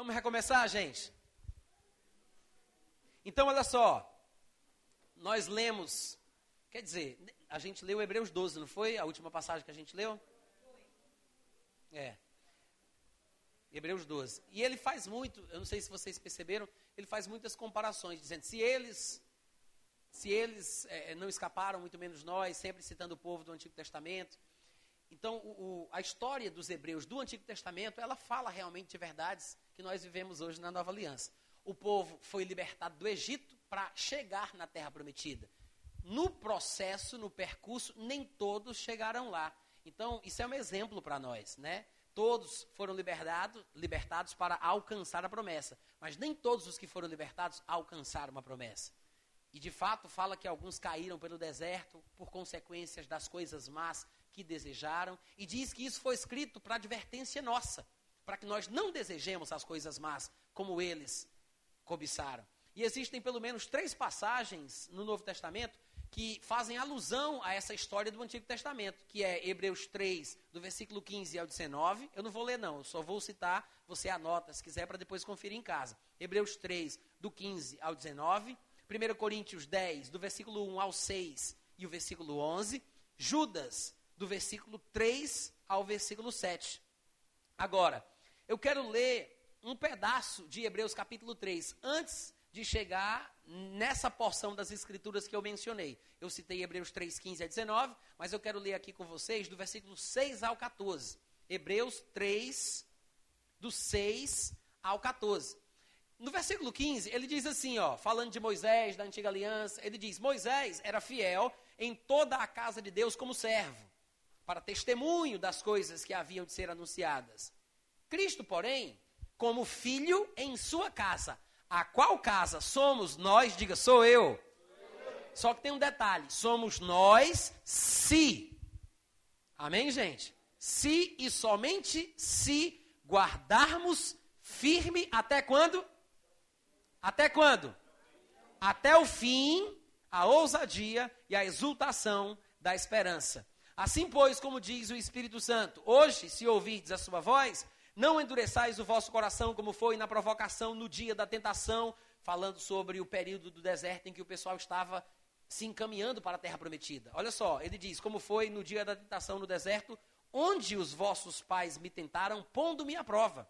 Vamos recomeçar, gente? Então, olha só. Nós lemos, quer dizer, a gente leu Hebreus 12, não foi? A última passagem que a gente leu? É. Hebreus 12. E ele faz muito, eu não sei se vocês perceberam, ele faz muitas comparações, dizendo: se eles, se eles é, não escaparam, muito menos nós, sempre citando o povo do Antigo Testamento. Então, o, o, a história dos hebreus do Antigo Testamento, ela fala realmente de verdades que nós vivemos hoje na Nova Aliança. O povo foi libertado do Egito para chegar na Terra Prometida. No processo, no percurso, nem todos chegaram lá. Então, isso é um exemplo para nós, né? Todos foram libertados, libertados para alcançar a promessa, mas nem todos os que foram libertados alcançaram a promessa. E de fato fala que alguns caíram pelo deserto por consequências das coisas más que desejaram, e diz que isso foi escrito para advertência nossa, para que nós não desejemos as coisas más como eles cobiçaram. E existem pelo menos três passagens no Novo Testamento que fazem alusão a essa história do Antigo Testamento, que é Hebreus 3, do versículo 15 ao 19. Eu não vou ler, não, eu só vou citar, você anota se quiser para depois conferir em casa. Hebreus 3, do 15 ao 19. 1 Coríntios 10, do versículo 1 ao 6 e o versículo 11. Judas, do versículo 3 ao versículo 7. Agora, eu quero ler um pedaço de Hebreus capítulo 3, antes de chegar nessa porção das escrituras que eu mencionei. Eu citei Hebreus 3, 15 a 19, mas eu quero ler aqui com vocês do versículo 6 ao 14. Hebreus 3, do 6 ao 14. No versículo 15, ele diz assim, ó, falando de Moisés, da antiga aliança, ele diz: Moisés era fiel em toda a casa de Deus como servo, para testemunho das coisas que haviam de ser anunciadas. Cristo, porém, como filho em sua casa, a qual casa somos nós? Diga, sou eu. Só que tem um detalhe: somos nós se. Amém, gente? Se e somente se guardarmos firme até quando? Até quando? Até o fim, a ousadia e a exultação da esperança. Assim, pois, como diz o Espírito Santo, hoje, se ouvirdes a sua voz, não endureçais o vosso coração como foi na provocação no dia da tentação, falando sobre o período do deserto em que o pessoal estava se encaminhando para a terra prometida. Olha só, ele diz: Como foi no dia da tentação no deserto, onde os vossos pais me tentaram, pondo-me à prova,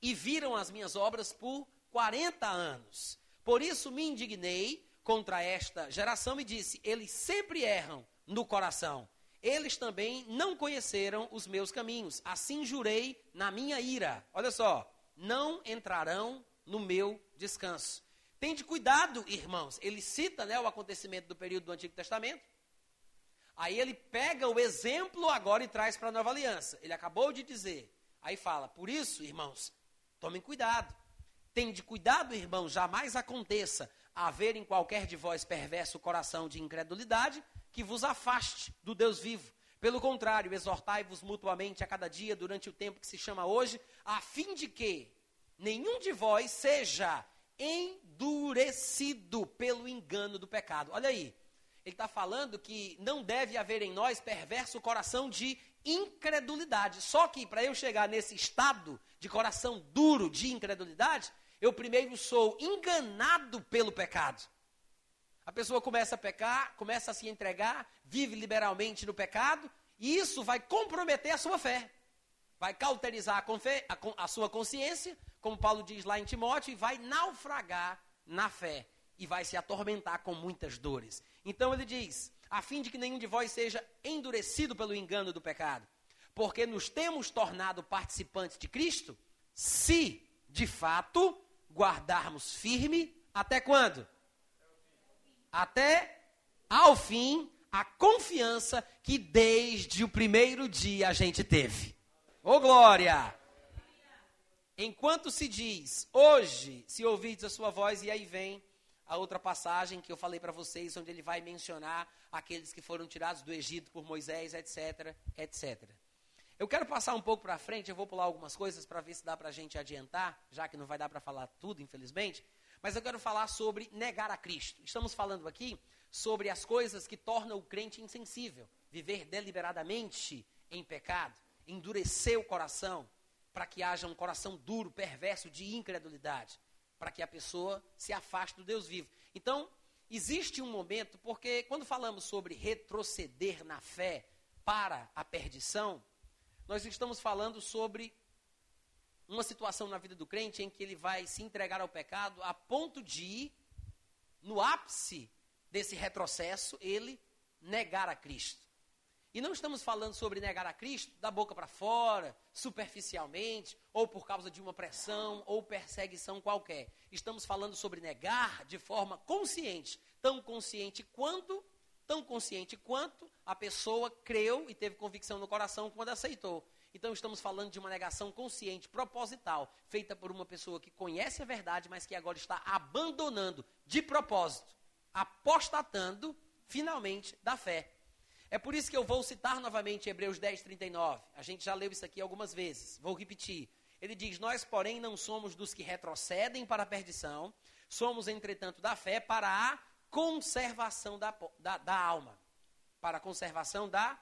e viram as minhas obras por 40 anos. Por isso me indignei contra esta geração e disse: Eles sempre erram no coração eles também não conheceram os meus caminhos. Assim jurei na minha ira. Olha só, não entrarão no meu descanso. Tende cuidado, irmãos. Ele cita né, o acontecimento do período do Antigo Testamento. Aí ele pega o exemplo agora e traz para a nova aliança. Ele acabou de dizer. Aí fala: Por isso, irmãos, tomem cuidado. Tende cuidado, irmãos, jamais aconteça haver em qualquer de vós perverso coração de incredulidade que vos afaste do Deus vivo. Pelo contrário, exortai-vos mutuamente a cada dia durante o tempo que se chama hoje, a fim de que nenhum de vós seja endurecido pelo engano do pecado. Olha aí, ele está falando que não deve haver em nós perverso coração de incredulidade. Só que para eu chegar nesse estado de coração duro de incredulidade, eu primeiro sou enganado pelo pecado. A pessoa começa a pecar, começa a se entregar, vive liberalmente no pecado, e isso vai comprometer a sua fé. Vai cauterizar a, fé, a, a sua consciência, como Paulo diz lá em Timóteo, e vai naufragar na fé. E vai se atormentar com muitas dores. Então ele diz: a fim de que nenhum de vós seja endurecido pelo engano do pecado, porque nos temos tornado participantes de Cristo, se, de fato, guardarmos firme até quando? Até ao fim a confiança que desde o primeiro dia a gente teve. Ô oh, glória! Enquanto se diz, hoje, se ouvides a sua voz, e aí vem a outra passagem que eu falei para vocês, onde ele vai mencionar aqueles que foram tirados do Egito por Moisés, etc, etc. Eu quero passar um pouco para frente, eu vou pular algumas coisas para ver se dá para a gente adiantar, já que não vai dar para falar tudo, infelizmente. Mas eu quero falar sobre negar a Cristo. Estamos falando aqui sobre as coisas que tornam o crente insensível. Viver deliberadamente em pecado, endurecer o coração, para que haja um coração duro, perverso, de incredulidade, para que a pessoa se afaste do Deus vivo. Então, existe um momento, porque quando falamos sobre retroceder na fé para a perdição, nós estamos falando sobre uma situação na vida do crente em que ele vai se entregar ao pecado a ponto de, no ápice desse retrocesso, ele negar a Cristo. E não estamos falando sobre negar a Cristo da boca para fora, superficialmente, ou por causa de uma pressão ou perseguição qualquer. Estamos falando sobre negar de forma consciente, tão consciente quanto, tão consciente quanto a pessoa creu e teve convicção no coração quando aceitou. Então estamos falando de uma negação consciente, proposital, feita por uma pessoa que conhece a verdade, mas que agora está abandonando de propósito, apostatando finalmente da fé. É por isso que eu vou citar novamente Hebreus 10, 39. A gente já leu isso aqui algumas vezes. Vou repetir. Ele diz: Nós, porém, não somos dos que retrocedem para a perdição, somos, entretanto, da fé para a conservação da, da, da alma. Para a conservação da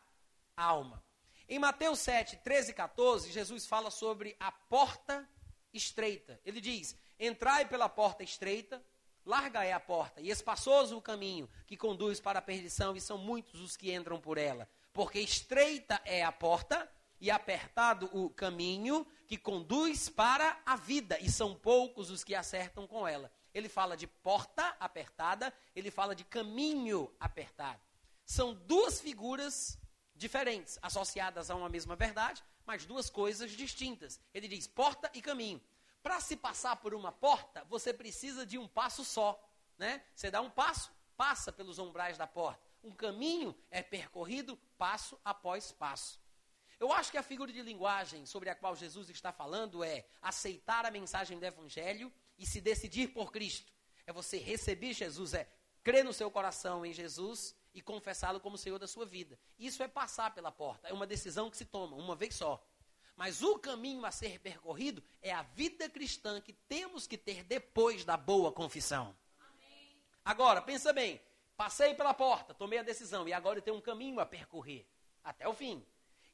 alma. Em Mateus 7, 13 e 14, Jesus fala sobre a porta estreita. Ele diz: Entrai pela porta estreita, Larga é a porta, e espaçoso o caminho que conduz para a perdição, e são muitos os que entram por ela. Porque estreita é a porta, e apertado o caminho que conduz para a vida, e são poucos os que acertam com ela. Ele fala de porta apertada, ele fala de caminho apertado. São duas figuras diferentes, associadas a uma mesma verdade, mas duas coisas distintas. Ele diz porta e caminho. Para se passar por uma porta, você precisa de um passo só. Né? Você dá um passo, passa pelos umbrais da porta. Um caminho é percorrido passo após passo. Eu acho que a figura de linguagem sobre a qual Jesus está falando é aceitar a mensagem do Evangelho e se decidir por Cristo. É você receber Jesus, é crer no seu coração em Jesus e confessá-lo como Senhor da sua vida. Isso é passar pela porta, é uma decisão que se toma uma vez só. Mas o caminho a ser percorrido é a vida cristã que temos que ter depois da boa confissão. Amém. Agora, pensa bem. Passei pela porta, tomei a decisão e agora eu tenho um caminho a percorrer até o fim.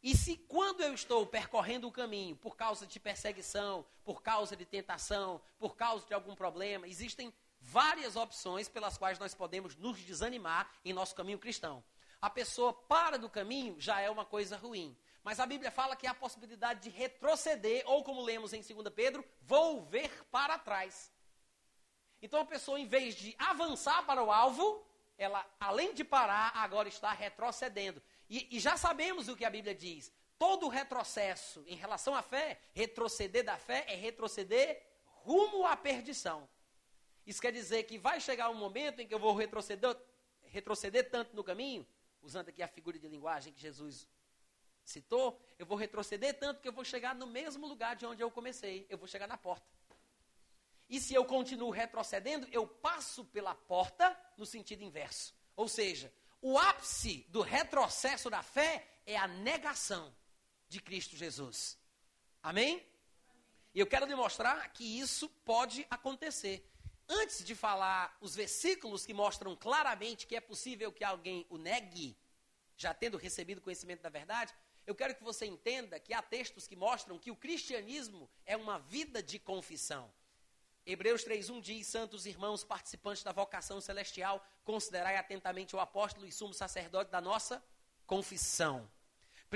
E se quando eu estou percorrendo o caminho por causa de perseguição, por causa de tentação, por causa de algum problema, existem várias opções pelas quais nós podemos nos desanimar em nosso caminho cristão. A pessoa para do caminho já é uma coisa ruim. Mas a Bíblia fala que há a possibilidade de retroceder, ou como lemos em 2 Pedro, volver para trás. Então a pessoa, em vez de avançar para o alvo, ela, além de parar, agora está retrocedendo. E, e já sabemos o que a Bíblia diz. Todo retrocesso em relação à fé, retroceder da fé, é retroceder rumo à perdição. Isso quer dizer que vai chegar um momento em que eu vou retroceder, retroceder tanto no caminho, usando aqui a figura de linguagem que Jesus citou, eu vou retroceder tanto que eu vou chegar no mesmo lugar de onde eu comecei. Eu vou chegar na porta. E se eu continuo retrocedendo, eu passo pela porta no sentido inverso. Ou seja, o ápice do retrocesso da fé é a negação de Cristo Jesus. Amém? E eu quero demonstrar que isso pode acontecer. Antes de falar os versículos que mostram claramente que é possível que alguém o negue, já tendo recebido conhecimento da verdade, eu quero que você entenda que há textos que mostram que o cristianismo é uma vida de confissão. Hebreus 3:1 diz: Santos irmãos, participantes da vocação celestial, considerai atentamente o apóstolo e sumo sacerdote da nossa confissão.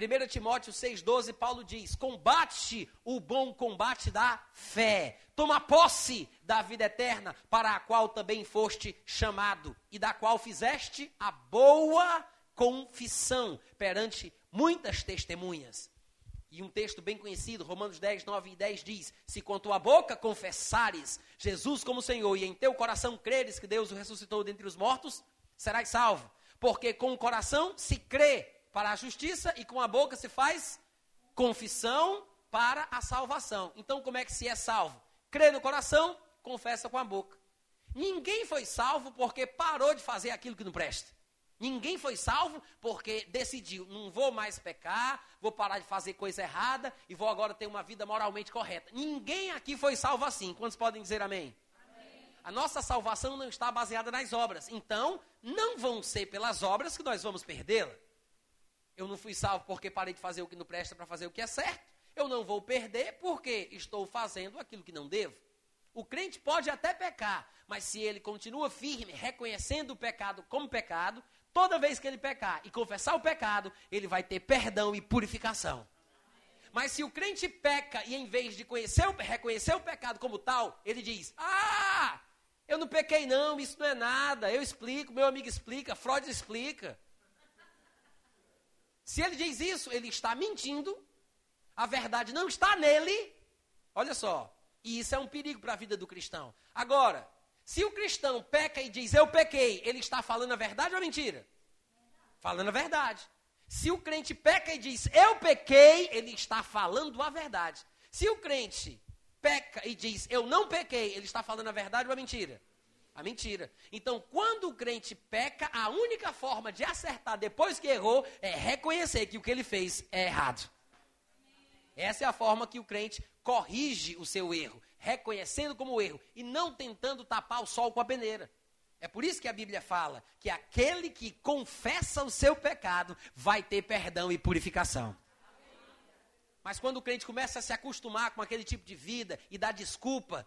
1 Timóteo 6,12, Paulo diz: Combate o bom combate da fé, toma posse da vida eterna, para a qual também foste chamado, e da qual fizeste a boa confissão perante muitas testemunhas. E um texto bem conhecido, Romanos 10, 9 e 10 diz: Se com tua boca confessares Jesus como Senhor e em teu coração creres que Deus o ressuscitou dentre os mortos, serás salvo. Porque com o coração se crê para a justiça e com a boca se faz confissão para a salvação. Então, como é que se é salvo? Crê no coração, confessa com a boca. Ninguém foi salvo porque parou de fazer aquilo que não presta. Ninguém foi salvo porque decidiu, não vou mais pecar, vou parar de fazer coisa errada e vou agora ter uma vida moralmente correta. Ninguém aqui foi salvo assim. Quantos podem dizer amém? amém? A nossa salvação não está baseada nas obras. Então, não vão ser pelas obras que nós vamos perdê-la. Eu não fui salvo porque parei de fazer o que não presta para fazer o que é certo. eu não vou perder porque estou fazendo aquilo que não devo. O crente pode até pecar, mas se ele continua firme, reconhecendo o pecado como pecado, toda vez que ele pecar e confessar o pecado, ele vai ter perdão e purificação. Mas se o crente peca e em vez de conhecer, reconhecer o pecado como tal, ele diz: Ah, eu não pequei não, isso não é nada, eu explico, meu amigo explica, Freud explica. Se ele diz isso, ele está mentindo, a verdade não está nele. Olha só, e isso é um perigo para a vida do cristão. Agora, se o cristão peca e diz eu pequei, ele está falando a verdade ou a mentira? Falando a verdade. Se o crente peca e diz eu pequei, ele está falando a verdade. Se o crente peca e diz eu não pequei, ele está falando a verdade ou a mentira? A mentira. Então, quando o crente peca, a única forma de acertar depois que errou é reconhecer que o que ele fez é errado. Essa é a forma que o crente corrige o seu erro, reconhecendo como erro e não tentando tapar o sol com a peneira. É por isso que a Bíblia fala que aquele que confessa o seu pecado vai ter perdão e purificação. Mas quando o crente começa a se acostumar com aquele tipo de vida e dá desculpa,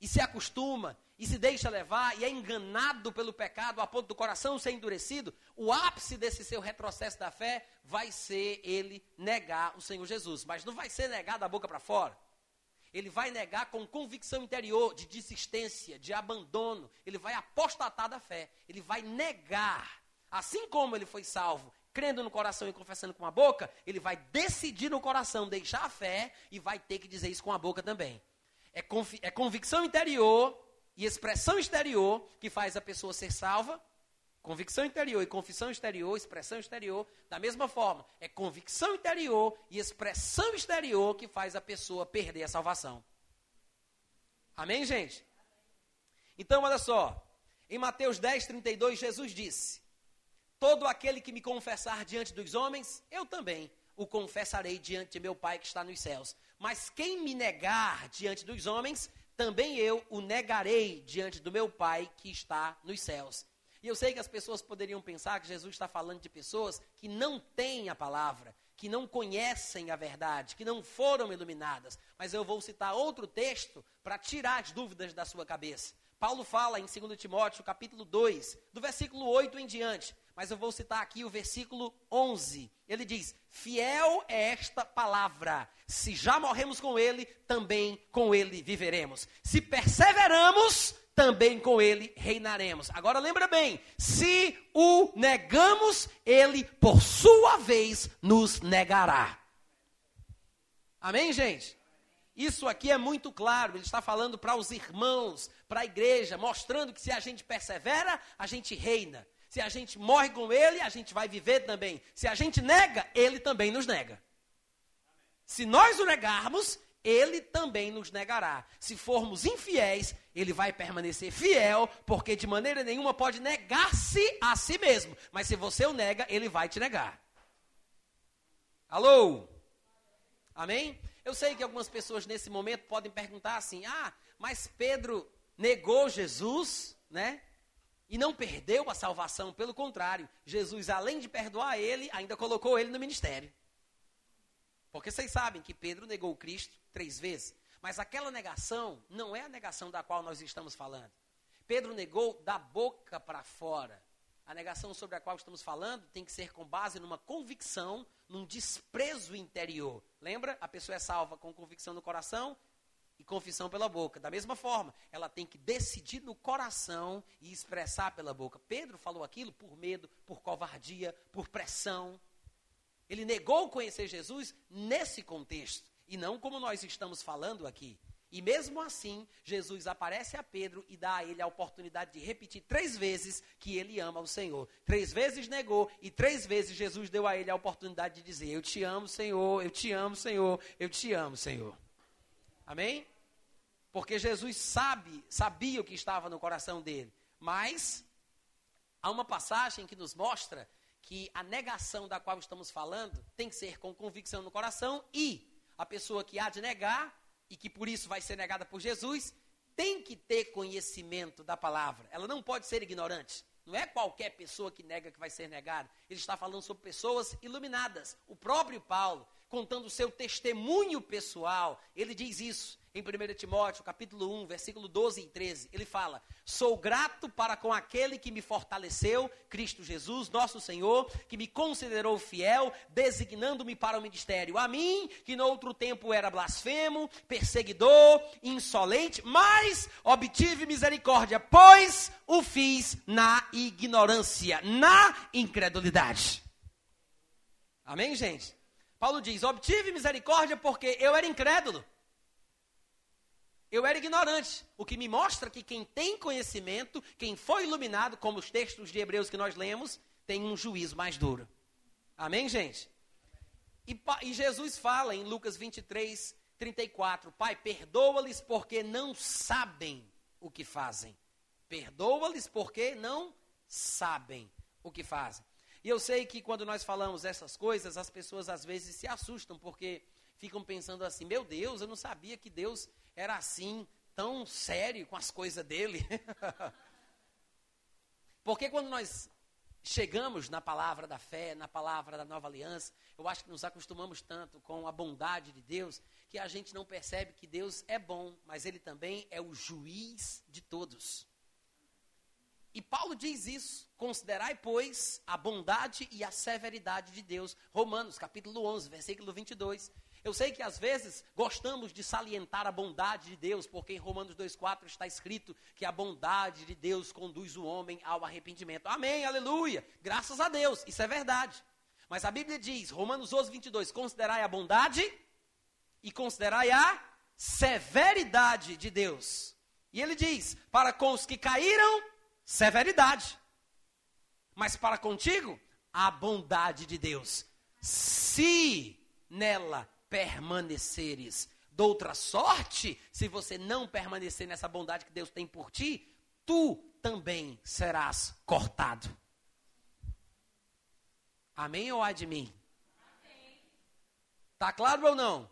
e se acostuma, e se deixa levar, e é enganado pelo pecado a ponto do coração ser endurecido, o ápice desse seu retrocesso da fé vai ser ele negar o Senhor Jesus. Mas não vai ser negar da boca para fora. Ele vai negar com convicção interior de desistência, de abandono. Ele vai apostatar da fé. Ele vai negar. Assim como ele foi salvo, crendo no coração e confessando com a boca, ele vai decidir no coração deixar a fé e vai ter que dizer isso com a boca também. É, é convicção interior e expressão exterior que faz a pessoa ser salva. Convicção interior e confissão exterior, expressão exterior, da mesma forma, é convicção interior e expressão exterior que faz a pessoa perder a salvação. Amém, gente? Então, olha só. Em Mateus 10, 32, Jesus disse: Todo aquele que me confessar diante dos homens, eu também o confessarei diante de meu Pai que está nos céus. Mas quem me negar diante dos homens, também eu o negarei diante do meu Pai que está nos céus. E eu sei que as pessoas poderiam pensar que Jesus está falando de pessoas que não têm a palavra, que não conhecem a verdade, que não foram iluminadas. Mas eu vou citar outro texto para tirar as dúvidas da sua cabeça. Paulo fala em 2 Timóteo, capítulo 2, do versículo 8 em diante mas eu vou citar aqui o versículo 11. Ele diz: Fiel é esta palavra. Se já morremos com ele, também com ele viveremos. Se perseveramos, também com ele reinaremos. Agora lembra bem: se o negamos, ele por sua vez nos negará. Amém, gente? Isso aqui é muito claro, ele está falando para os irmãos, para a igreja, mostrando que se a gente persevera, a gente reina. Se a gente morre com ele, a gente vai viver também. Se a gente nega, ele também nos nega. Se nós o negarmos, ele também nos negará. Se formos infiéis, ele vai permanecer fiel, porque de maneira nenhuma pode negar-se a si mesmo. Mas se você o nega, ele vai te negar. Alô? Amém? Eu sei que algumas pessoas nesse momento podem perguntar assim: ah, mas Pedro negou Jesus, né? E não perdeu a salvação, pelo contrário, Jesus, além de perdoar ele, ainda colocou ele no ministério. Porque vocês sabem que Pedro negou Cristo três vezes, mas aquela negação não é a negação da qual nós estamos falando. Pedro negou da boca para fora. A negação sobre a qual estamos falando tem que ser com base numa convicção, num desprezo interior. Lembra? A pessoa é salva com convicção no coração e confissão pela boca. Da mesma forma, ela tem que decidir no coração e expressar pela boca. Pedro falou aquilo por medo, por covardia, por pressão. Ele negou conhecer Jesus nesse contexto e não como nós estamos falando aqui. E mesmo assim, Jesus aparece a Pedro e dá a ele a oportunidade de repetir três vezes que ele ama o Senhor. Três vezes negou e três vezes Jesus deu a ele a oportunidade de dizer: Eu te amo, Senhor, eu te amo, Senhor, eu te amo, Senhor. Amém? Porque Jesus sabe, sabia o que estava no coração dele. Mas há uma passagem que nos mostra que a negação da qual estamos falando tem que ser com convicção no coração e a pessoa que há de negar e que por isso vai ser negada por Jesus tem que ter conhecimento da palavra. Ela não pode ser ignorante. Não é qualquer pessoa que nega que vai ser negada. Ele está falando sobre pessoas iluminadas. O próprio Paulo contando o seu testemunho pessoal. Ele diz isso em 1 Timóteo, capítulo 1, versículo 12 e 13. Ele fala: Sou grato para com aquele que me fortaleceu, Cristo Jesus, nosso Senhor, que me considerou fiel, designando-me para o ministério. A mim, que no outro tempo era blasfemo, perseguidor, insolente, mas obtive misericórdia, pois o fiz na ignorância, na incredulidade. Amém, gente? Paulo diz: Obtive misericórdia porque eu era incrédulo. Eu era ignorante, o que me mostra que quem tem conhecimento, quem foi iluminado, como os textos de Hebreus que nós lemos, tem um juízo mais duro. Amém, gente? E, e Jesus fala em Lucas 23, 34: Pai, perdoa-lhes porque não sabem o que fazem. Perdoa-lhes porque não sabem o que fazem. E eu sei que quando nós falamos essas coisas, as pessoas às vezes se assustam, porque ficam pensando assim: meu Deus, eu não sabia que Deus era assim, tão sério com as coisas dele. Porque quando nós chegamos na palavra da fé, na palavra da nova aliança, eu acho que nos acostumamos tanto com a bondade de Deus, que a gente não percebe que Deus é bom, mas ele também é o juiz de todos. E Paulo diz isso: considerai, pois, a bondade e a severidade de Deus. Romanos, capítulo 11, versículo 22. Eu sei que às vezes gostamos de salientar a bondade de Deus, porque em Romanos 2,4 está escrito que a bondade de Deus conduz o homem ao arrependimento. Amém, aleluia. Graças a Deus, isso é verdade. Mas a Bíblia diz, Romanos 12, 22, considerai a bondade e considerai a severidade de Deus. E ele diz: para com os que caíram, severidade. Mas para contigo, a bondade de Deus. Se nela permaneceres. Doutra sorte, se você não permanecer nessa bondade que Deus tem por ti, tu também serás cortado. Amém ou há de mim? Está claro ou não? Amém.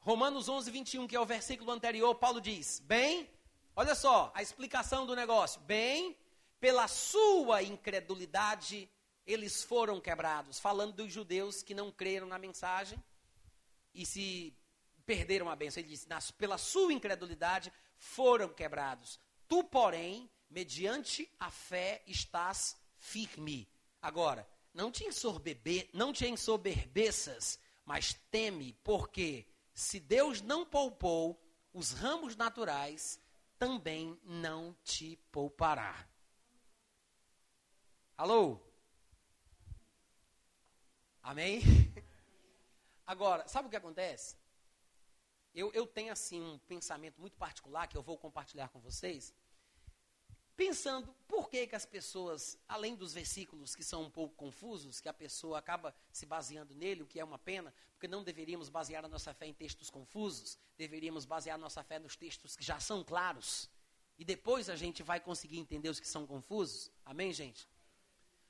Romanos 11, 21, que é o versículo anterior, Paulo diz: Bem, olha só a explicação do negócio. Bem, pela sua incredulidade, eles foram quebrados. Falando dos judeus que não creram na mensagem e se perderam a bênção. Ele disse: pela sua incredulidade foram quebrados. Tu, porém, mediante a fé estás firme. Agora, não te, ensorbebe, não te ensoberbeças, mas teme, porque se Deus não poupou os ramos naturais, também não te poupará. Alô? Amém? Agora, sabe o que acontece? Eu, eu tenho assim um pensamento muito particular que eu vou compartilhar com vocês, pensando por que, que as pessoas, além dos versículos que são um pouco confusos, que a pessoa acaba se baseando nele, o que é uma pena, porque não deveríamos basear a nossa fé em textos confusos, deveríamos basear a nossa fé nos textos que já são claros. E depois a gente vai conseguir entender os que são confusos. Amém, gente?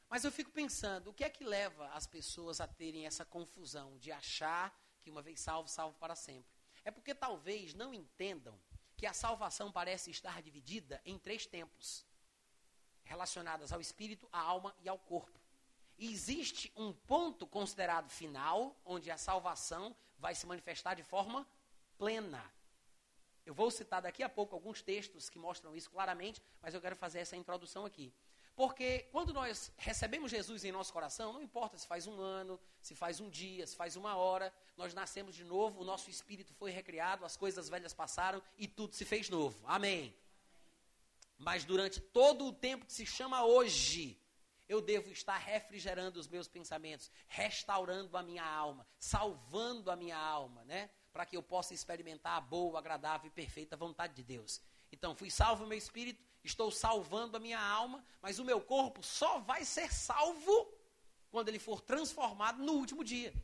Mas eu fico pensando, o que é que leva as pessoas a terem essa confusão de achar que uma vez salvo, salvo para sempre? É porque talvez não entendam que a salvação parece estar dividida em três tempos, relacionadas ao espírito, à alma e ao corpo. E existe um ponto considerado final, onde a salvação vai se manifestar de forma plena. Eu vou citar daqui a pouco alguns textos que mostram isso claramente, mas eu quero fazer essa introdução aqui. Porque quando nós recebemos Jesus em nosso coração, não importa se faz um ano, se faz um dia, se faz uma hora, nós nascemos de novo, o nosso espírito foi recriado, as coisas velhas passaram e tudo se fez novo. Amém. Mas durante todo o tempo que se chama hoje, eu devo estar refrigerando os meus pensamentos, restaurando a minha alma, salvando a minha alma, né? Para que eu possa experimentar a boa, agradável e perfeita vontade de Deus. Então, fui salvo o meu espírito, estou salvando a minha alma, mas o meu corpo só vai ser salvo quando ele for transformado no último dia.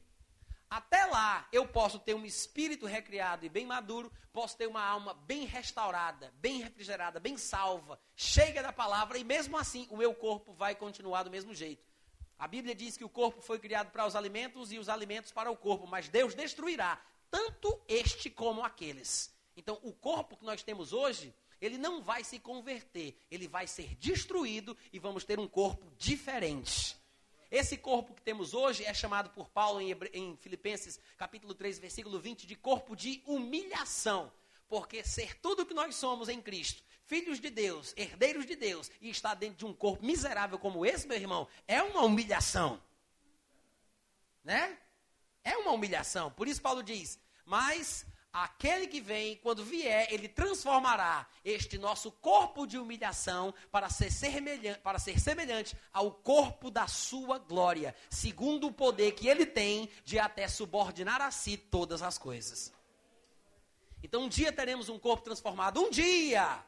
Até lá, eu posso ter um espírito recriado e bem maduro, posso ter uma alma bem restaurada, bem refrigerada, bem salva, cheia da palavra, e mesmo assim o meu corpo vai continuar do mesmo jeito. A Bíblia diz que o corpo foi criado para os alimentos e os alimentos para o corpo, mas Deus destruirá tanto este como aqueles. Então, o corpo que nós temos hoje ele não vai se converter, ele vai ser destruído e vamos ter um corpo diferente. Esse corpo que temos hoje é chamado por Paulo em, Hebre... em Filipenses capítulo 3, versículo 20, de corpo de humilhação. Porque ser tudo o que nós somos em Cristo, filhos de Deus, herdeiros de Deus, e estar dentro de um corpo miserável como esse, meu irmão, é uma humilhação. Né? É uma humilhação. Por isso Paulo diz: Mas aquele que vem, quando vier, ele transformará este nosso corpo de humilhação para ser, semelhante, para ser semelhante ao corpo da sua glória, segundo o poder que ele tem de até subordinar a si todas as coisas. Então, um dia teremos um corpo transformado. Um dia!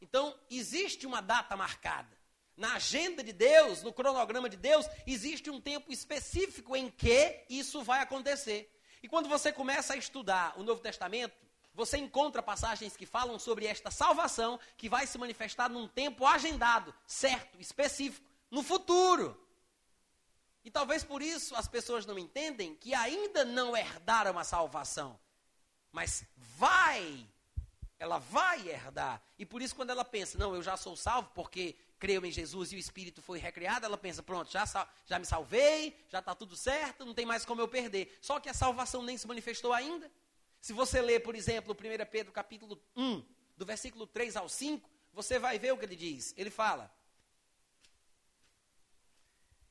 Então, existe uma data marcada. Na agenda de Deus, no cronograma de Deus, existe um tempo específico em que isso vai acontecer. E quando você começa a estudar o Novo Testamento, você encontra passagens que falam sobre esta salvação que vai se manifestar num tempo agendado, certo, específico, no futuro. E talvez por isso as pessoas não entendem que ainda não herdaram a salvação, mas vai ela vai herdar. E por isso, quando ela pensa, não, eu já sou salvo porque creio em Jesus e o Espírito foi recriado, ela pensa, pronto, já, já me salvei, já está tudo certo, não tem mais como eu perder. Só que a salvação nem se manifestou ainda. Se você ler, por exemplo, 1 Pedro capítulo 1, do versículo 3 ao 5, você vai ver o que ele diz. Ele fala,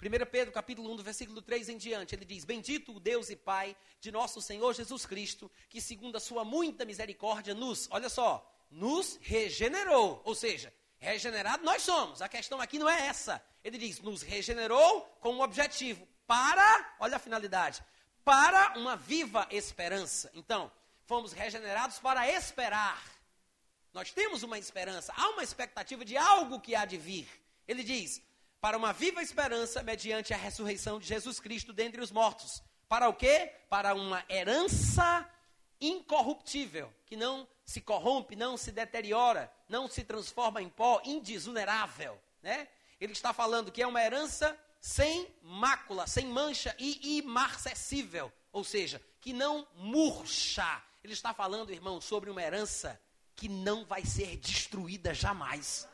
1 Pedro capítulo 1, do versículo 3 em diante, ele diz: Bendito o Deus e Pai de nosso Senhor Jesus Cristo, que segundo a sua muita misericórdia nos, olha só, nos regenerou. Ou seja, regenerado nós somos. A questão aqui não é essa. Ele diz: nos regenerou com um objetivo para, olha a finalidade, para uma viva esperança. Então, fomos regenerados para esperar. Nós temos uma esperança, há uma expectativa de algo que há de vir. Ele diz: para uma viva esperança mediante a ressurreição de Jesus Cristo dentre os mortos. Para o quê? Para uma herança incorruptível, que não se corrompe, não se deteriora, não se transforma em pó, indisunerável, né? Ele está falando que é uma herança sem mácula, sem mancha e imarcessível, ou seja, que não murcha. Ele está falando, irmão, sobre uma herança que não vai ser destruída jamais.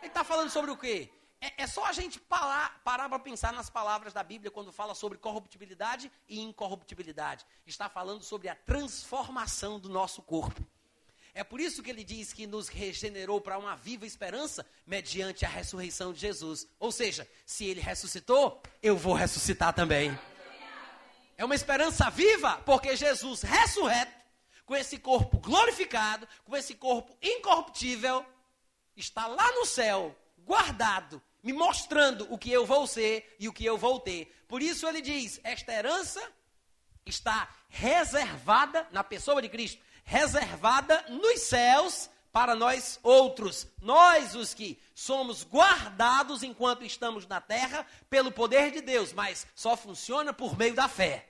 Ele está falando sobre o quê? É, é só a gente parar para pensar nas palavras da Bíblia quando fala sobre corruptibilidade e incorruptibilidade. Está falando sobre a transformação do nosso corpo. É por isso que ele diz que nos regenerou para uma viva esperança mediante a ressurreição de Jesus. Ou seja, se ele ressuscitou, eu vou ressuscitar também. É uma esperança viva, porque Jesus ressurreto, com esse corpo glorificado, com esse corpo incorruptível, está lá no céu, guardado, me mostrando o que eu vou ser e o que eu vou ter. Por isso ele diz: esta herança está reservada na pessoa de Cristo, reservada nos céus para nós outros, nós os que somos guardados enquanto estamos na terra pelo poder de Deus, mas só funciona por meio da fé.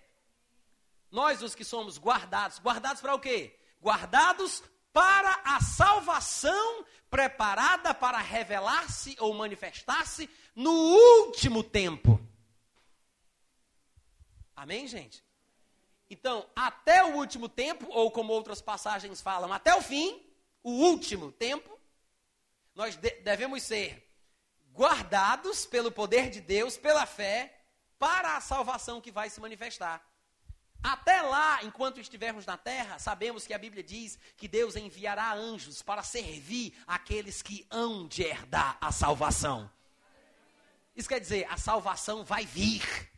Nós os que somos guardados, guardados para o quê? Guardados para a salvação preparada para revelar-se ou manifestar-se no último tempo. Amém, gente? Então, até o último tempo, ou como outras passagens falam, até o fim, o último tempo, nós de devemos ser guardados pelo poder de Deus, pela fé, para a salvação que vai se manifestar. Até lá, enquanto estivermos na terra, sabemos que a Bíblia diz que Deus enviará anjos para servir aqueles que hão de herdar a salvação. Isso quer dizer, a salvação vai vir.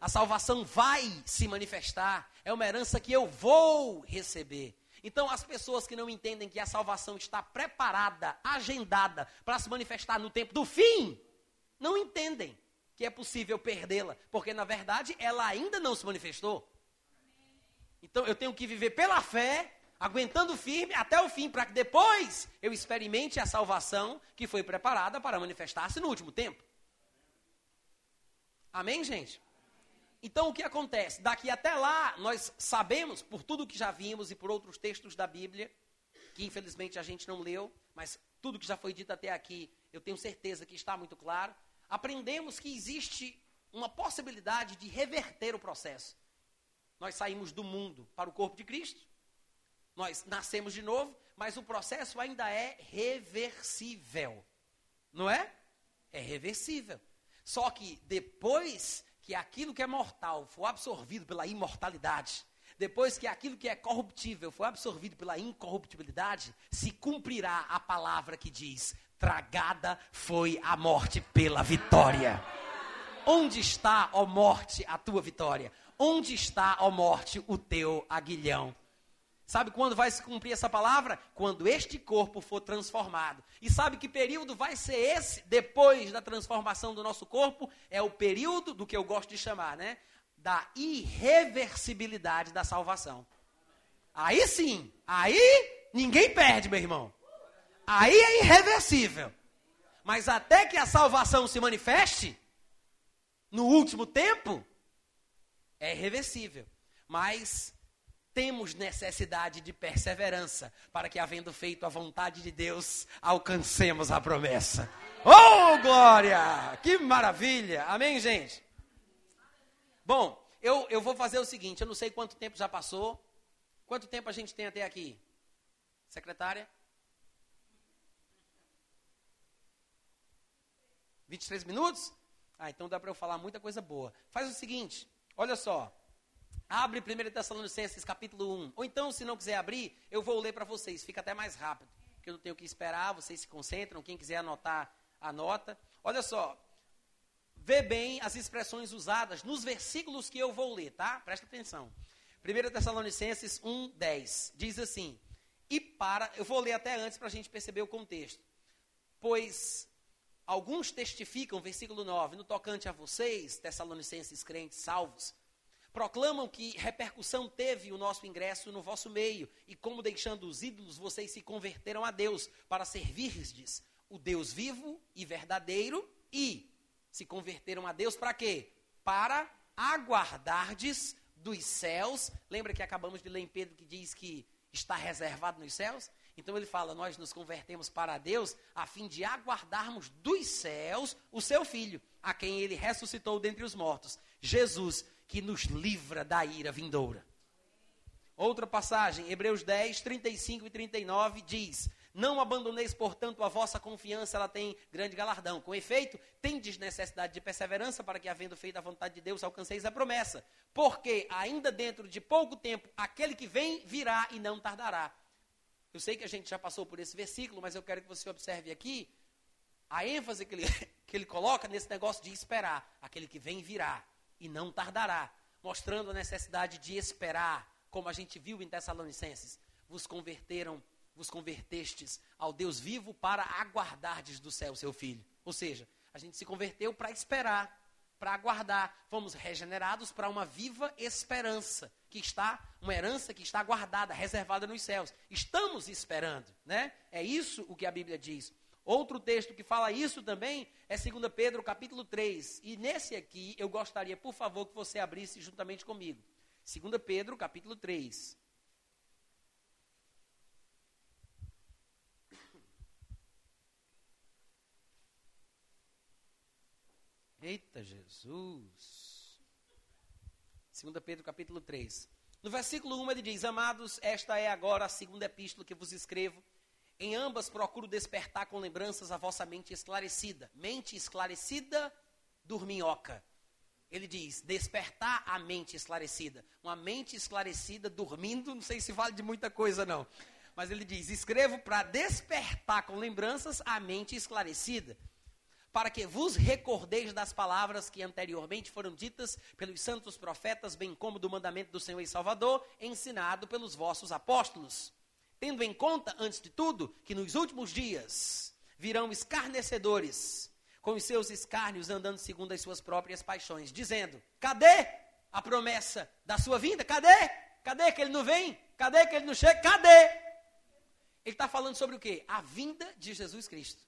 A salvação vai se manifestar. É uma herança que eu vou receber. Então, as pessoas que não entendem que a salvação está preparada, agendada para se manifestar no tempo do fim, não entendem que é possível perdê-la, porque na verdade ela ainda não se manifestou. Então eu tenho que viver pela fé, aguentando firme até o fim, para que depois eu experimente a salvação que foi preparada para manifestar-se no último tempo. Amém, gente? Então o que acontece? Daqui até lá, nós sabemos, por tudo que já vimos e por outros textos da Bíblia, que infelizmente a gente não leu, mas tudo que já foi dito até aqui, eu tenho certeza que está muito claro. Aprendemos que existe uma possibilidade de reverter o processo. Nós saímos do mundo para o corpo de Cristo. Nós nascemos de novo, mas o processo ainda é reversível. Não é? É reversível. Só que depois que aquilo que é mortal for absorvido pela imortalidade, depois que aquilo que é corruptível for absorvido pela incorruptibilidade, se cumprirá a palavra que diz: tragada foi a morte pela vitória. Onde está, ó morte, a tua vitória? Onde está, ó morte, o teu aguilhão? Sabe quando vai se cumprir essa palavra? Quando este corpo for transformado. E sabe que período vai ser esse depois da transformação do nosso corpo? É o período do que eu gosto de chamar, né? Da irreversibilidade da salvação. Aí sim, aí ninguém perde, meu irmão. Aí é irreversível. Mas até que a salvação se manifeste, no último tempo, é irreversível. Mas temos necessidade de perseverança para que, havendo feito a vontade de Deus, alcancemos a promessa. Oh, glória! Que maravilha! Amém, gente? Bom, eu, eu vou fazer o seguinte: eu não sei quanto tempo já passou. Quanto tempo a gente tem até aqui? Secretária? 23 minutos? Ah, então dá para eu falar muita coisa boa. Faz o seguinte, olha só. Abre 1 Tessalonicenses capítulo 1. Ou então, se não quiser abrir, eu vou ler para vocês. Fica até mais rápido. Porque eu não tenho que esperar, vocês se concentram. Quem quiser anotar, anota. Olha só. Vê bem as expressões usadas nos versículos que eu vou ler, tá? Presta atenção. 1 Tessalonicenses 1, 10. Diz assim. E para. Eu vou ler até antes para a gente perceber o contexto. Pois alguns testificam, versículo 9, no tocante a vocês, Tessalonicenses crentes salvos Proclamam que repercussão teve o nosso ingresso no vosso meio, e como deixando os ídolos, vocês se converteram a Deus para servir-lhes o Deus vivo e verdadeiro, e se converteram a Deus para quê? Para aguardardes dos céus. Lembra que acabamos de ler em Pedro que diz que está reservado nos céus? Então ele fala: Nós nos convertemos para Deus a fim de aguardarmos dos céus o seu filho, a quem ele ressuscitou dentre os mortos, Jesus, que nos livra da ira vindoura. Outra passagem, Hebreus 10, 35 e 39 diz: Não abandoneis, portanto, a vossa confiança, ela tem grande galardão. Com efeito, tendes necessidade de perseverança para que, havendo feito a vontade de Deus, alcanceis a promessa. Porque, ainda dentro de pouco tempo, aquele que vem virá e não tardará. Eu sei que a gente já passou por esse versículo, mas eu quero que você observe aqui a ênfase que ele, que ele coloca nesse negócio de esperar. Aquele que vem virá e não tardará, mostrando a necessidade de esperar, como a gente viu em Tessalonicenses. Vos converteram, vos convertestes ao Deus vivo para aguardardes do céu seu filho. Ou seja, a gente se converteu para esperar, para aguardar. Fomos regenerados para uma viva esperança, que está, uma herança que está guardada, reservada nos céus. Estamos esperando, né? É isso o que a Bíblia diz. Outro texto que fala isso também é 2 Pedro capítulo 3. E nesse aqui eu gostaria, por favor, que você abrisse juntamente comigo. 2 Pedro capítulo 3. Eita Jesus. 2 Pedro capítulo 3. No versículo 1 ele diz: Amados, esta é agora a segunda epístola que vos escrevo em ambas procuro despertar com lembranças a vossa mente esclarecida. Mente esclarecida, dorminhoca. Ele diz: despertar a mente esclarecida. Uma mente esclarecida dormindo, não sei se vale de muita coisa, não. Mas ele diz: escrevo para despertar com lembranças a mente esclarecida, para que vos recordeis das palavras que anteriormente foram ditas pelos santos profetas, bem como do mandamento do Senhor e Salvador, ensinado pelos vossos apóstolos tendo em conta, antes de tudo, que nos últimos dias virão escarnecedores, com os seus escárnios andando segundo as suas próprias paixões, dizendo: cadê a promessa da sua vinda? Cadê? Cadê que ele não vem? Cadê que ele não chega? Cadê? Ele está falando sobre o quê? A vinda de Jesus Cristo.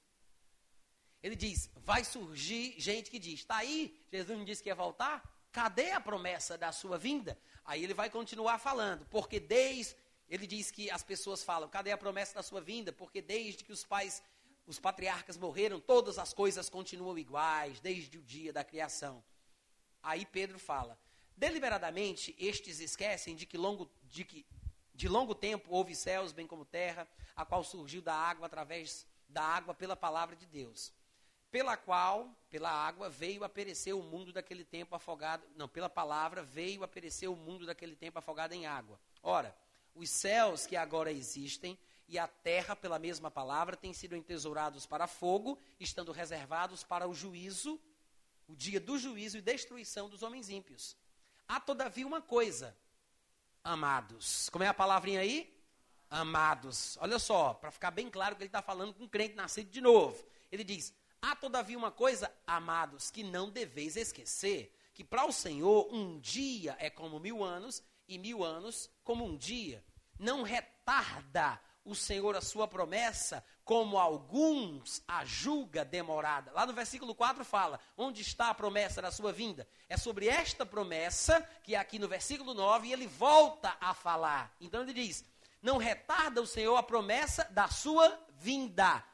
Ele diz: vai surgir gente que diz: está aí, Jesus não disse que ia voltar? Cadê a promessa da sua vinda? Aí ele vai continuar falando, porque desde ele diz que as pessoas falam: cadê a promessa da sua vinda? Porque desde que os pais, os patriarcas morreram, todas as coisas continuam iguais, desde o dia da criação. Aí Pedro fala: deliberadamente estes esquecem de que longo, de que de longo tempo houve céus, bem como terra, a qual surgiu da água através da água pela palavra de Deus. pela qual, pela água, veio a perecer o mundo daquele tempo afogado. Não, pela palavra veio a perecer o mundo daquele tempo afogado em água. Ora, os céus que agora existem e a terra, pela mesma palavra, têm sido entesourados para fogo, estando reservados para o juízo, o dia do juízo e destruição dos homens ímpios. Há, todavia, uma coisa, amados. Como é a palavrinha aí? Amados. Olha só, para ficar bem claro que ele está falando com um crente nascido de novo. Ele diz: Há todavia uma coisa, amados, que não deveis esquecer: que para o Senhor um dia é como mil anos, e mil anos como um dia. Não retarda o Senhor a sua promessa, como alguns a julga demorada. Lá no versículo 4 fala: onde está a promessa da sua vinda? É sobre esta promessa que é aqui no versículo 9 e ele volta a falar. Então ele diz: não retarda o Senhor a promessa da sua vinda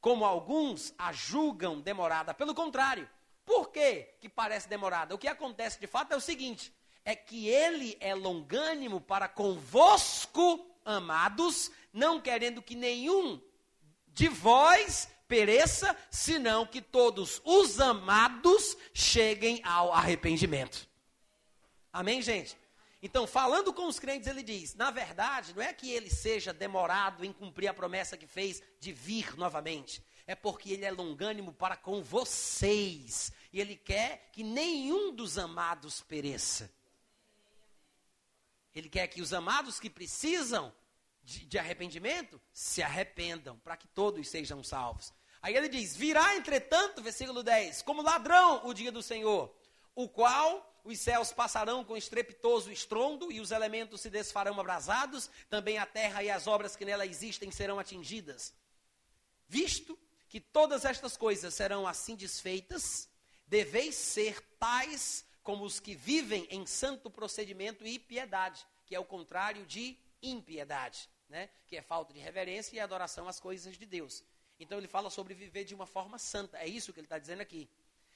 como alguns a julgam demorada. Pelo contrário, por que, que parece demorada? O que acontece de fato é o seguinte: é que ele é longânimo para convosco, amados, não querendo que nenhum de vós pereça, senão que todos os amados cheguem ao arrependimento. Amém, gente? Então, falando com os crentes, ele diz: na verdade, não é que ele seja demorado em cumprir a promessa que fez de vir novamente. É porque ele é longânimo para com vocês. E ele quer que nenhum dos amados pereça. Ele quer que os amados que precisam de, de arrependimento se arrependam, para que todos sejam salvos. Aí ele diz: Virá, entretanto, versículo 10, como ladrão o dia do Senhor, o qual os céus passarão com estrepitoso estrondo e os elementos se desfarão abrasados, também a terra e as obras que nela existem serão atingidas. Visto que todas estas coisas serão assim desfeitas, deveis ser tais como os que vivem em santo procedimento e piedade, que é o contrário de impiedade, né? que é falta de reverência e adoração às coisas de Deus. Então ele fala sobre viver de uma forma santa, é isso que ele está dizendo aqui.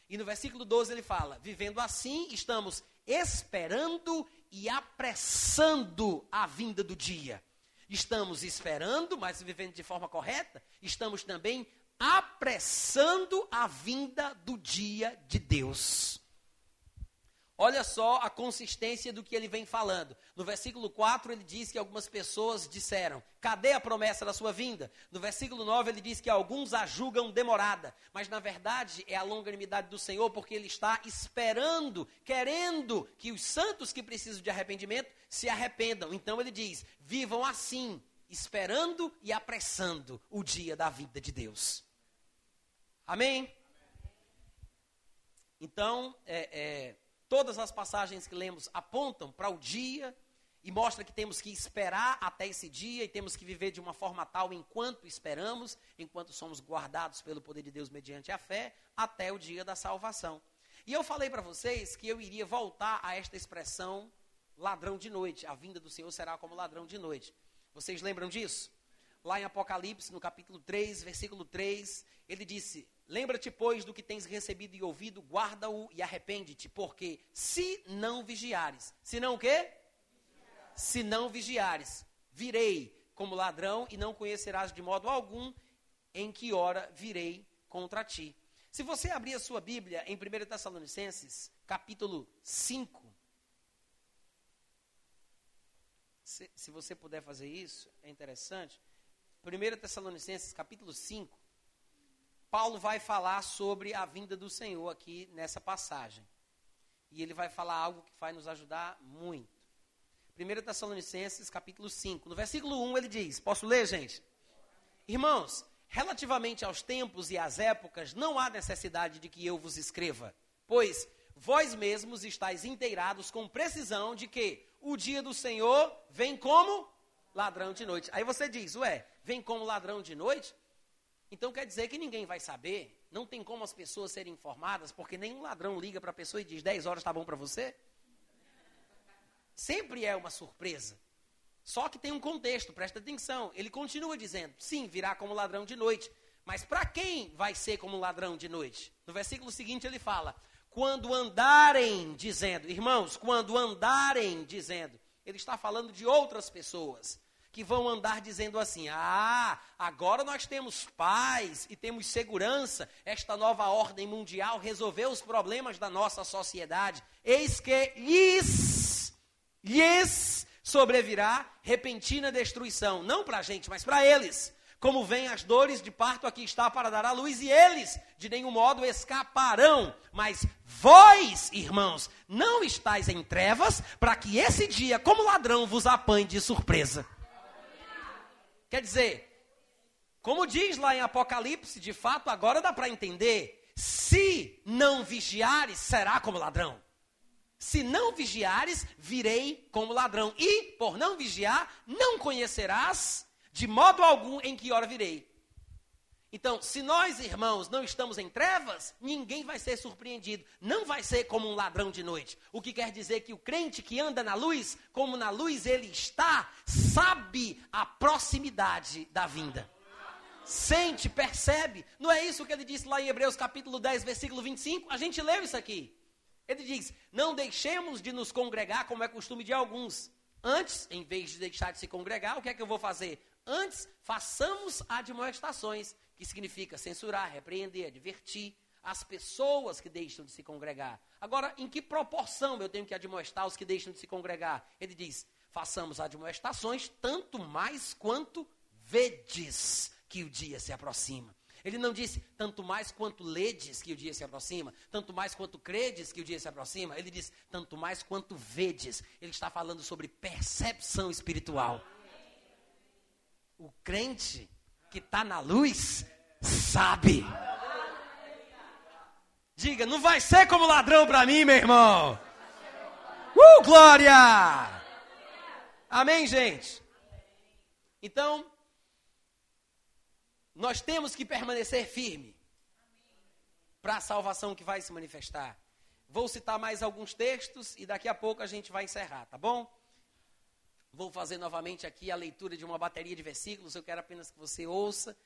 E no versículo 12 ele fala: Vivendo assim, estamos esperando e apressando a vinda do dia. Estamos esperando, mas vivendo de forma correta, estamos também apressando a vinda do dia de Deus. Olha só a consistência do que ele vem falando. No versículo 4, ele diz que algumas pessoas disseram: Cadê a promessa da sua vinda? No versículo 9, ele diz que alguns a julgam demorada. Mas na verdade é a longanimidade do Senhor, porque ele está esperando, querendo que os santos que precisam de arrependimento se arrependam. Então ele diz: Vivam assim, esperando e apressando o dia da vida de Deus. Amém? Então, é, é Todas as passagens que lemos apontam para o dia e mostra que temos que esperar até esse dia e temos que viver de uma forma tal enquanto esperamos, enquanto somos guardados pelo poder de Deus mediante a fé, até o dia da salvação. E eu falei para vocês que eu iria voltar a esta expressão ladrão de noite. A vinda do Senhor será como ladrão de noite. Vocês lembram disso? Lá em Apocalipse, no capítulo 3, versículo 3, ele disse: Lembra-te, pois, do que tens recebido e ouvido, guarda-o e arrepende-te, porque se não vigiares, se não o quê? Se não vigiares, virei como ladrão e não conhecerás de modo algum em que hora virei contra ti. Se você abrir a sua Bíblia em 1 Tessalonicenses, capítulo 5, se, se você puder fazer isso, é interessante. 1 Tessalonicenses, capítulo 5, Paulo vai falar sobre a vinda do Senhor aqui nessa passagem. E ele vai falar algo que vai nos ajudar muito. 1 Tessalonicenses, capítulo 5. No versículo 1 ele diz: Posso ler, gente? Irmãos, relativamente aos tempos e às épocas, não há necessidade de que eu vos escreva, pois vós mesmos estáis inteirados com precisão de que o dia do Senhor vem como ladrão de noite. Aí você diz, ué, vem como ladrão de noite? Então quer dizer que ninguém vai saber, não tem como as pessoas serem informadas, porque nenhum ladrão liga para a pessoa e diz 10 horas está bom para você? Sempre é uma surpresa. Só que tem um contexto, presta atenção. Ele continua dizendo: sim, virá como ladrão de noite. Mas para quem vai ser como ladrão de noite? No versículo seguinte ele fala: quando andarem dizendo, irmãos, quando andarem dizendo, ele está falando de outras pessoas que vão andar dizendo assim: ah, agora nós temos paz e temos segurança, esta nova ordem mundial resolveu os problemas da nossa sociedade. Eis que lhes, lhes sobrevirá repentina destruição, não para a gente, mas para eles. Como vêm as dores de parto, aqui está para dar à luz, e eles de nenhum modo escaparão. Mas vós, irmãos, não estáis em trevas, para que esse dia, como ladrão, vos apanhe de surpresa. Quer dizer, como diz lá em Apocalipse, de fato, agora dá para entender: se não vigiares, será como ladrão. Se não vigiares, virei como ladrão. E, por não vigiar, não conhecerás de modo algum em que hora virei. Então, se nós, irmãos, não estamos em trevas, ninguém vai ser surpreendido. Não vai ser como um ladrão de noite. O que quer dizer que o crente que anda na luz, como na luz ele está, sabe a proximidade da vinda. Sente, percebe. Não é isso que ele disse lá em Hebreus capítulo 10, versículo 25? A gente leu isso aqui. Ele diz: Não deixemos de nos congregar como é costume de alguns. Antes, em vez de deixar de se congregar, o que é que eu vou fazer? Antes, façamos admoestações que significa censurar, repreender, advertir as pessoas que deixam de se congregar. Agora, em que proporção eu tenho que admoestar os que deixam de se congregar? Ele diz: façamos admoestações tanto mais quanto vedes que o dia se aproxima. Ele não disse tanto mais quanto ledes que o dia se aproxima, tanto mais quanto credes que o dia se aproxima. Ele diz tanto mais quanto vedes. Ele está falando sobre percepção espiritual. O crente que está na luz sabe. Diga, não vai ser como ladrão para mim, meu irmão. Uh, glória! Amém, gente? Então, nós temos que permanecer firme para a salvação que vai se manifestar. Vou citar mais alguns textos e daqui a pouco a gente vai encerrar, tá bom? Vou fazer novamente aqui a leitura de uma bateria de versículos, eu quero apenas que você ouça.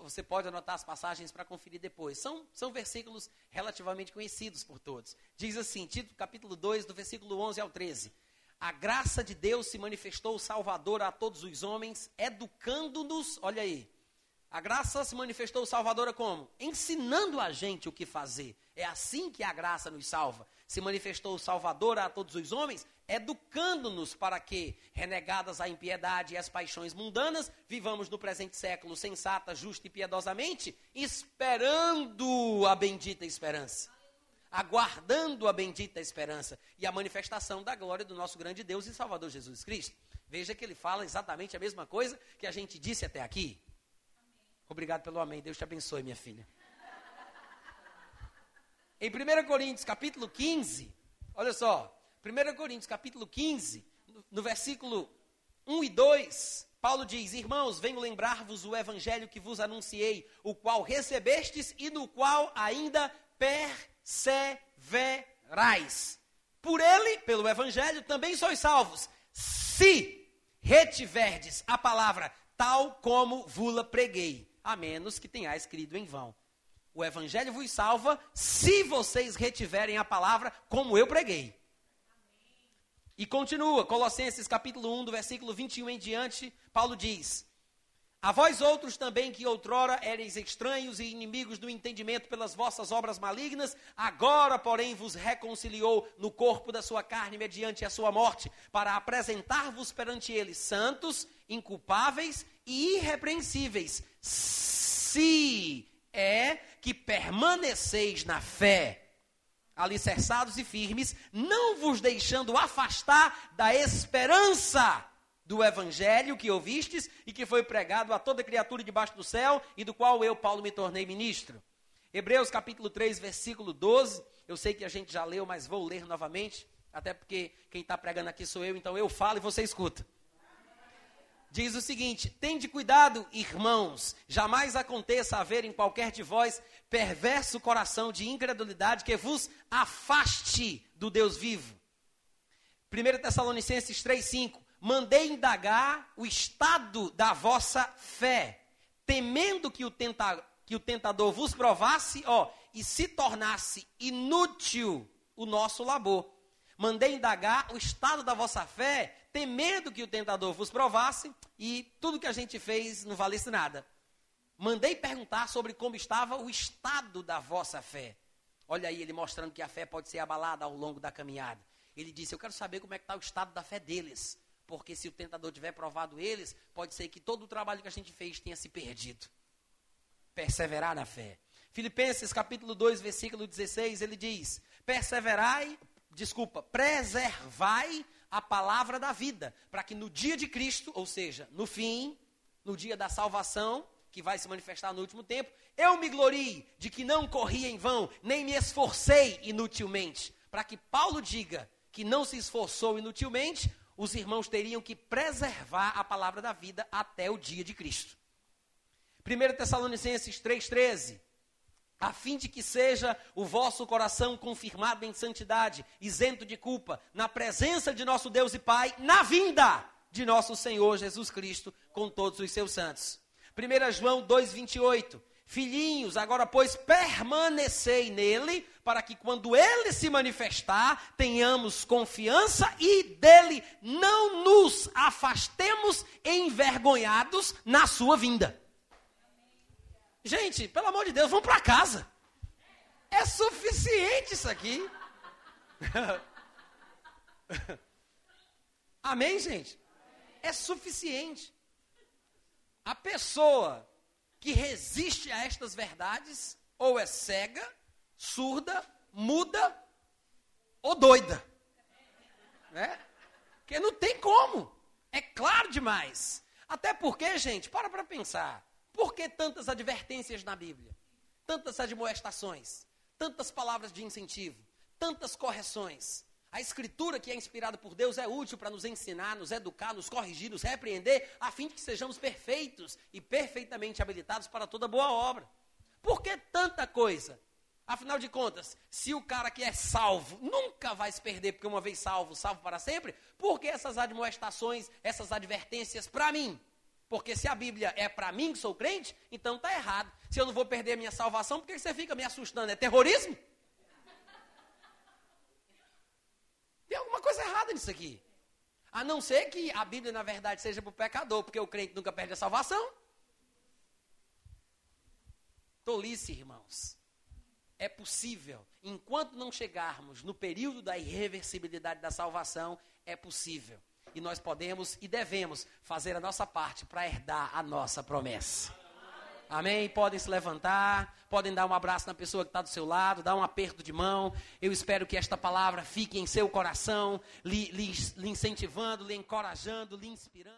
Você pode anotar as passagens para conferir depois. São, são versículos relativamente conhecidos por todos. Diz assim, Tito capítulo 2, do versículo 11 ao 13. A graça de Deus se manifestou salvadora a todos os homens, educando-nos, olha aí. A graça se manifestou salvadora como? Ensinando a gente o que fazer. É assim que a graça nos salva. Se manifestou salvadora a todos os homens, educando-nos para que, renegadas a impiedade e as paixões mundanas, vivamos no presente século sensata, justa e piedosamente, esperando a bendita esperança. Aguardando a bendita esperança e a manifestação da glória do nosso grande Deus e Salvador Jesus Cristo. Veja que ele fala exatamente a mesma coisa que a gente disse até aqui. Obrigado pelo amém. Deus te abençoe, minha filha. Em 1 Coríntios, capítulo 15, olha só, 1 Coríntios capítulo 15, no versículo 1 e 2, Paulo diz: Irmãos, venho lembrar-vos o evangelho que vos anunciei, o qual recebestes e no qual ainda perseverais. Por ele, pelo evangelho, também sois salvos, se retiverdes a palavra tal como vula preguei, a menos que tenhais crido em vão. O evangelho vos salva se vocês retiverem a palavra como eu preguei. E continua, Colossenses capítulo 1, do versículo 21 em diante, Paulo diz: A vós outros também que outrora ereis estranhos e inimigos do entendimento pelas vossas obras malignas, agora, porém, vos reconciliou no corpo da sua carne mediante a sua morte, para apresentar-vos perante ele santos, inculpáveis e irrepreensíveis, se é que permaneceis na fé alicerçados e firmes, não vos deixando afastar da esperança do evangelho que ouvistes e que foi pregado a toda criatura debaixo do céu e do qual eu, Paulo, me tornei ministro. Hebreus capítulo 3, versículo 12. Eu sei que a gente já leu, mas vou ler novamente, até porque quem está pregando aqui sou eu, então eu falo e você escuta diz o seguinte: Tende cuidado, irmãos, jamais aconteça haver em qualquer de vós perverso coração de incredulidade que vos afaste do Deus vivo. 1 Tessalonicenses 3,5: Mandei indagar o estado da vossa fé, temendo que o, tenta, que o tentador vos provasse, ó, e se tornasse inútil o nosso labor. Mandei indagar o estado da vossa fé, temendo que o tentador vos provasse, e tudo que a gente fez não valesse nada. Mandei perguntar sobre como estava o estado da vossa fé. Olha aí, ele mostrando que a fé pode ser abalada ao longo da caminhada. Ele disse: Eu quero saber como é que está o estado da fé deles. Porque se o tentador tiver provado eles, pode ser que todo o trabalho que a gente fez tenha se perdido. Perseverar na fé. Filipenses capítulo 2, versículo 16, ele diz: Perseverai, desculpa, preservai a palavra da vida, para que no dia de Cristo, ou seja, no fim, no dia da salvação, que vai se manifestar no último tempo, eu me glorie de que não corri em vão, nem me esforcei inutilmente. Para que Paulo diga que não se esforçou inutilmente, os irmãos teriam que preservar a palavra da vida até o dia de Cristo. 1 Tessalonicenses 3,13 a fim de que seja o vosso coração confirmado em santidade, isento de culpa, na presença de nosso Deus e Pai, na vinda de nosso Senhor Jesus Cristo com todos os seus santos. 1 João 2,28. Filhinhos, agora pois permanecei nele, para que quando ele se manifestar, tenhamos confiança e dele não nos afastemos envergonhados na sua vinda. Gente, pelo amor de Deus, vamos para casa. É suficiente isso aqui. Amém, gente? É suficiente. A pessoa que resiste a estas verdades ou é cega, surda, muda ou doida. Né? Porque não tem como. É claro demais. Até porque, gente, para para pensar. Por que tantas advertências na Bíblia? Tantas admoestações, tantas palavras de incentivo, tantas correções. A escritura que é inspirada por Deus é útil para nos ensinar, nos educar, nos corrigir, nos repreender, a fim de que sejamos perfeitos e perfeitamente habilitados para toda boa obra. Por que tanta coisa? Afinal de contas, se o cara que é salvo nunca vai se perder, porque uma vez salvo, salvo para sempre, por que essas admoestações, essas advertências para mim? Porque se a Bíblia é para mim que sou crente, então está errado. Se eu não vou perder a minha salvação, por que você fica me assustando? É terrorismo? Tem alguma coisa errada nisso aqui. A não ser que a Bíblia, na verdade, seja para o pecador, porque o crente nunca perde a salvação. Tolice, irmãos. É possível, enquanto não chegarmos no período da irreversibilidade da salvação, é possível e nós podemos e devemos fazer a nossa parte para herdar a nossa promessa. Amém? Podem se levantar, podem dar um abraço na pessoa que está do seu lado, dar um aperto de mão. Eu espero que esta palavra fique em seu coração, lhe, lhe, lhe incentivando, lhe encorajando, lhe inspirando.